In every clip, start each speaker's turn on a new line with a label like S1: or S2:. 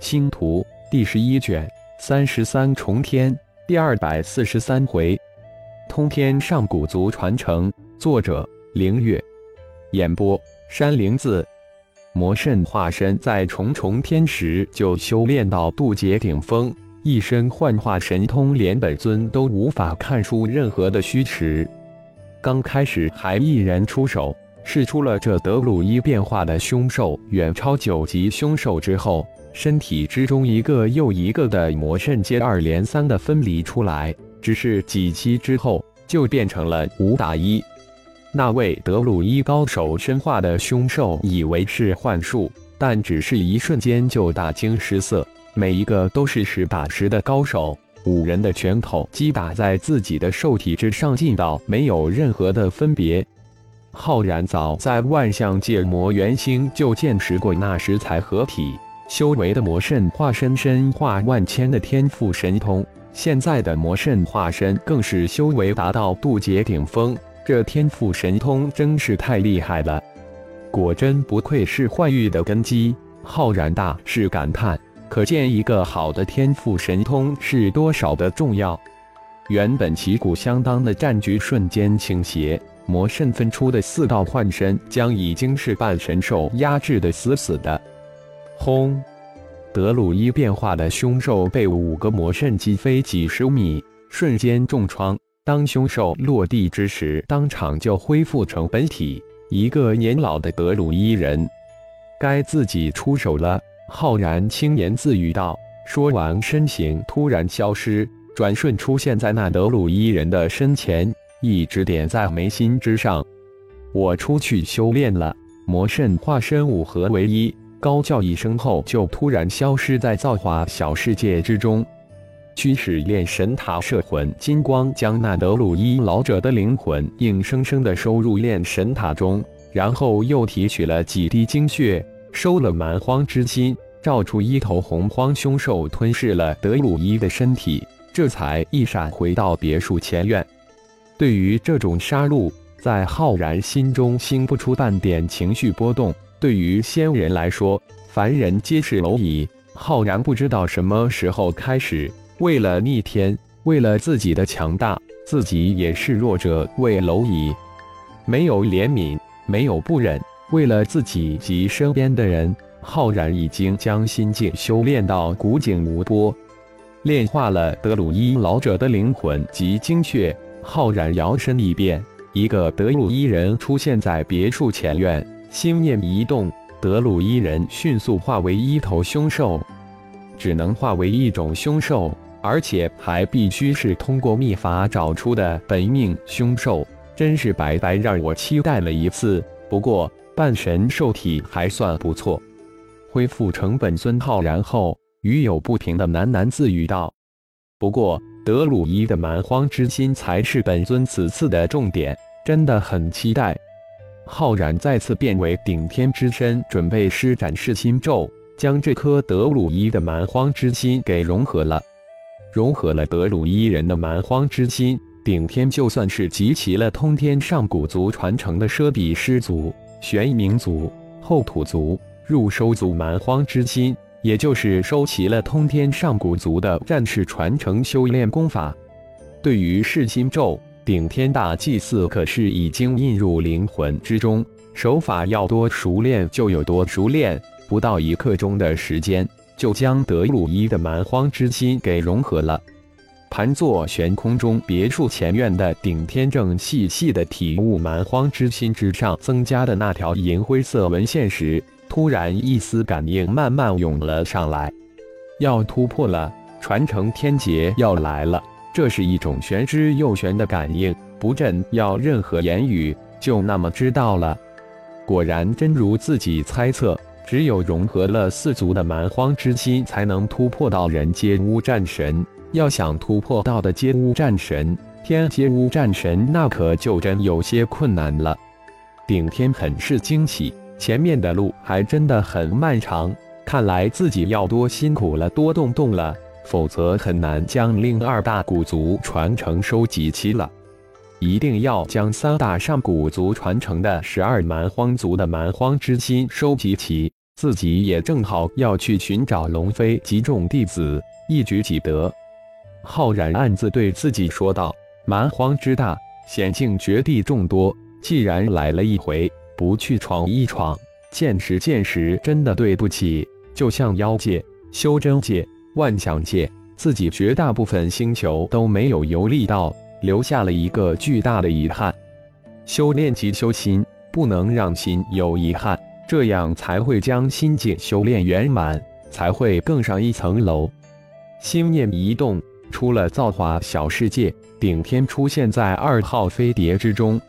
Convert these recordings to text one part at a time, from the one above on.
S1: 星图第十一卷三十三重天第二百四十三回，通天上古族传承。作者：凌月。演播：山灵子。魔圣化身在重重天时就修炼到渡劫顶峰，一身幻化神通，连本尊都无法看出任何的虚实。刚开始还一人出手。试出了这德鲁伊变化的凶兽，远超九级凶兽之后，身体之中一个又一个的魔圣接二连三的分离出来，只是几期之后就变成了五打一。那位德鲁伊高手身化的凶兽以为是幻术，但只是一瞬间就大惊失色，每一个都是实打实的高手，五人的拳头击打在自己的兽体之上，劲道没有任何的分别。浩然早在万象界魔元星就见识过那时才合体修为的魔圣化身，身化万千的天赋神通。现在的魔圣化身更是修为达到渡劫顶峰，这天赋神通真是太厉害了，果真不愧是幻域的根基。浩然大是感叹，可见一个好的天赋神通是多少的重要。原本旗鼓相当的战局瞬间倾斜。魔圣分出的四道幻身，将已经是半神兽压制的死死的。轰！德鲁伊变化的凶兽被五个魔圣击飞几十米，瞬间重创。当凶兽落地之时，当场就恢复成本体，一个年老的德鲁伊人。该自己出手了。浩然轻言自语道。说完，身形突然消失，转瞬出现在那德鲁伊人的身前。一直点在眉心之上，我出去修炼了。魔圣化身五合为一，高叫一声后，就突然消失在造化小世界之中。驱使炼神塔摄魂金光将那德鲁伊老者的灵魂硬生生的收入炼神塔中，然后又提取了几滴精血，收了蛮荒之心，照出一头洪荒凶兽吞噬了德鲁伊的身体，这才一闪回到别墅前院。对于这种杀戮，在浩然心中兴不出半点情绪波动。对于仙人来说，凡人皆是蝼蚁。浩然不知道什么时候开始，为了逆天，为了自己的强大，自己也是弱者为蝼蚁，没有怜悯，没有不忍。为了自己及身边的人，浩然已经将心境修炼到古井无波，炼化了德鲁伊老者的灵魂及精血。浩然摇身一变，一个德鲁伊人出现在别墅前院。心念一动，德鲁伊人迅速化为一头凶兽，只能化为一种凶兽，而且还必须是通过秘法找出的本命凶兽。真是白白让我期待了一次。不过半神兽体还算不错。恢复成本尊浩然后，余有不停的喃喃自语道：“不过。”德鲁伊的蛮荒之心才是本尊此次的重点，真的很期待。浩然再次变为顶天之身，准备施展噬心咒，将这颗德鲁伊的蛮荒之心给融合了。融合了德鲁伊人的蛮荒之心，顶天就算是集齐了通天上古族传承的奢比师族、玄冥族、后土族、入收族蛮荒之心。也就是收齐了通天上古族的战士传承修炼功法。对于噬心咒，顶天大祭祀可是已经印入灵魂之中，手法要多熟练就有多熟练，不到一刻钟的时间，就将德鲁伊的蛮荒之心给融合了。盘坐悬空中，别墅前院的顶天正细细的体悟蛮荒之心之上增加的那条银灰色纹线时。突然，一丝感应慢慢涌了上来，要突破了，传承天劫要来了。这是一种玄之又玄的感应，不朕要任何言语，就那么知道了。果然，真如自己猜测，只有融合了四族的蛮荒之心，才能突破到人阶乌战神。要想突破到的阶乌战神、天阶乌战神，那可就真有些困难了。顶天很是惊喜。前面的路还真的很漫长，看来自己要多辛苦了，多动动了，否则很难将另二大古族传承收集齐了。一定要将三大上古族传承的十二蛮荒族的蛮荒之心收集齐，自己也正好要去寻找龙飞及众弟子，一举几得。浩然暗自对自己说道：“蛮荒之大，险境绝地众多，既然来了一回，不去闯一闯，见识见识，真的对不起。就像妖界、修真界、万象界，自己绝大部分星球都没有游历到，留下了一个巨大的遗憾。修炼即修心，不能让心有遗憾，这样才会将心境修炼圆满，才会更上一层楼。心念一动。”出了造化小世界，顶天出现在二号飞碟之中。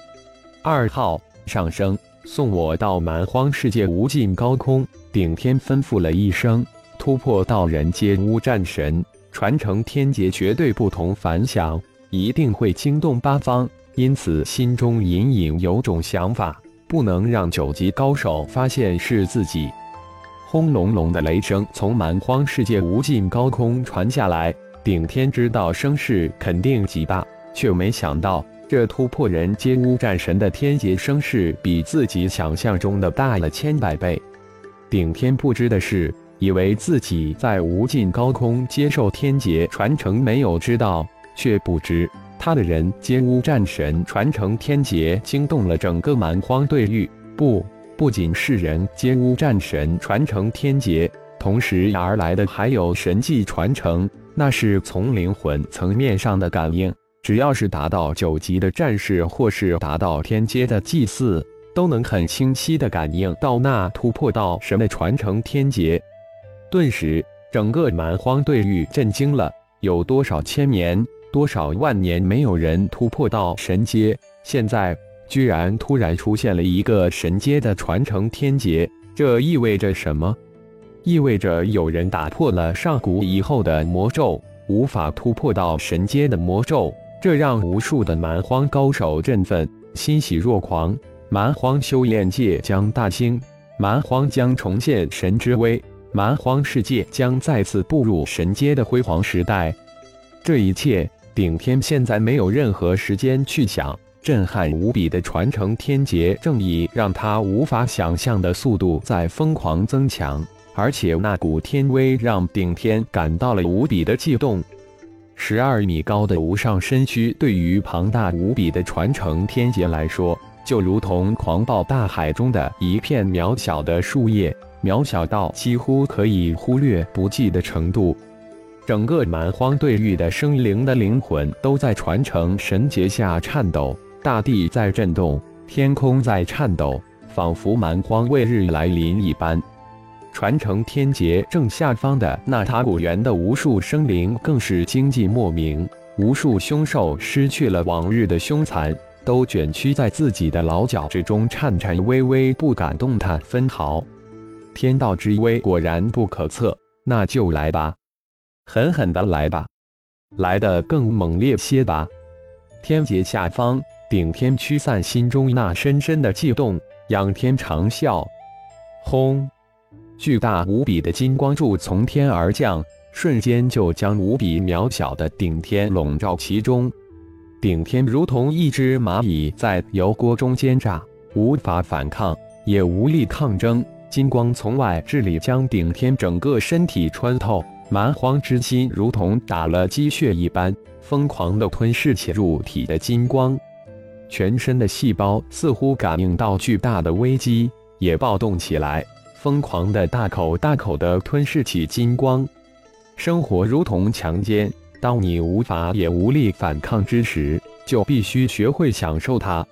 S1: 二号上升，送我到蛮荒世界无尽高空。顶天吩咐了一声：“突破道人皆无战神，传承天劫绝对不同凡响，一定会惊动八方。”因此心中隐隐有种想法，不能让九级高手发现是自己。轰隆隆的雷声从蛮荒世界无尽高空传下来。顶天知道声势肯定极大，却没想到这突破人皆乌战神的天劫声势比自己想象中的大了千百倍。顶天不知的是，以为自己在无尽高空接受天劫传承，没有知道，却不知他的人皆乌战神传承天劫惊动了整个蛮荒对域。不，不仅是人皆乌战神传承天劫，同时而来的还有神迹传承。那是从灵魂层面上的感应，只要是达到九级的战士，或是达到天阶的祭祀，都能很清晰的感应到那突破到神的传承天劫。顿时，整个蛮荒对域震惊了。有多少千年、多少万年没有人突破到神阶，现在居然突然出现了一个神阶的传承天劫，这意味着什么？意味着有人打破了上古以后的魔咒，无法突破到神阶的魔咒，这让无数的蛮荒高手振奋，欣喜若狂。蛮荒修炼界将大兴，蛮荒将重现神之威，蛮荒世界将再次步入神阶的辉煌时代。这一切，顶天现在没有任何时间去想。震撼无比的传承天劫，正以让他无法想象的速度在疯狂增强。而且那股天威让顶天感到了无比的悸动。十二米高的无上身躯，对于庞大无比的传承天劫来说，就如同狂暴大海中的一片渺小的树叶，渺小到几乎可以忽略不计的程度。整个蛮荒对域的生灵的灵魂都在传承神劫下颤抖，大地在震动，天空在颤抖，仿佛蛮荒未日来临一般。传承天劫正下方的那塔古园的无数生灵更是惊悸莫名，无数凶兽失去了往日的凶残，都卷曲在自己的老脚之中，颤颤巍巍，不敢动弹分毫。天道之威果然不可测，那就来吧，狠狠的来吧，来的更猛烈些吧！天劫下方，顶天驱散心中那深深的悸动，仰天长啸，轰！巨大无比的金光柱从天而降，瞬间就将无比渺小的顶天笼罩其中。顶天如同一只蚂蚁在油锅中煎炸，无法反抗，也无力抗争。金光从外至里将顶天整个身体穿透，蛮荒之心如同打了鸡血一般，疯狂地吞噬起入体的金光。全身的细胞似乎感应到巨大的危机，也暴动起来。疯狂的大口大口的吞噬起金光，生活如同强奸。当你无法也无力反抗之时，就必须学会享受它。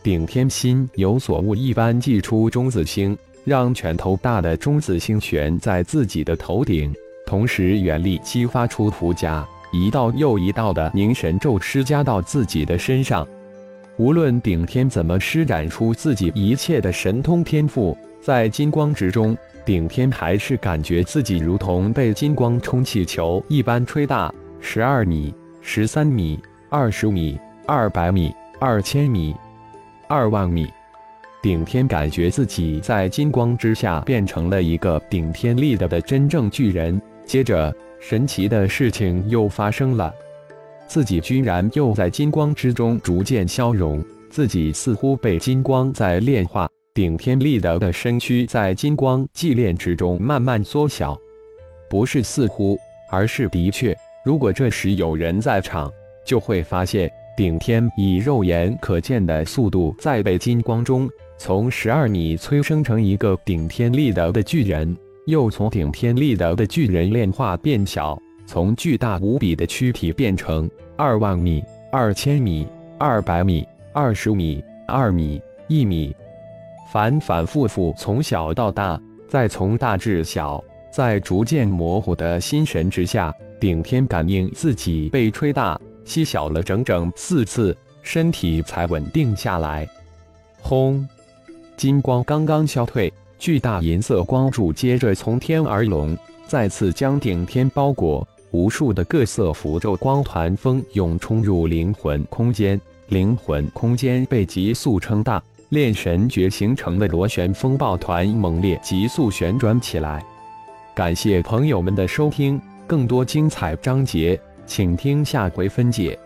S1: 顶天心有所悟一般，祭出中子星，让拳头大的中子星悬在自己的头顶，同时原力激发出符加，一道又一道的凝神咒施加到自己的身上。无论顶天怎么施展出自己一切的神通天赋。在金光之中，顶天还是感觉自己如同被金光充气球一般吹大。十二米、十三米、二十米、二百米、二千米、二万米，顶天感觉自己在金光之下变成了一个顶天立地的真正巨人。接着，神奇的事情又发生了，自己居然又在金光之中逐渐消融，自己似乎被金光在炼化。顶天立德的身躯在金光祭炼之中慢慢缩小。不是似乎，而是的确。如果这时有人在场，就会发现顶天以肉眼可见的速度在被金光中从十二米催生成一个顶天立德的巨人，又从顶天立德的巨人炼化变小，从巨大无比的躯体变成二万米、二千米、二百米、二十米、二米、一米。反反复复，从小到大，再从大至小，在逐渐模糊的心神之下，顶天感应自己被吹大、吸小了整整四次，身体才稳定下来。轰！金光刚刚消退，巨大银色光柱接着从天而龙，再次将顶天包裹。无数的各色符咒光团蜂涌冲入灵魂空间，灵魂空间被急速撑大。炼神诀形成的螺旋风暴团猛烈急速旋转起来。感谢朋友们的收听，更多精彩章节，请听下回分解。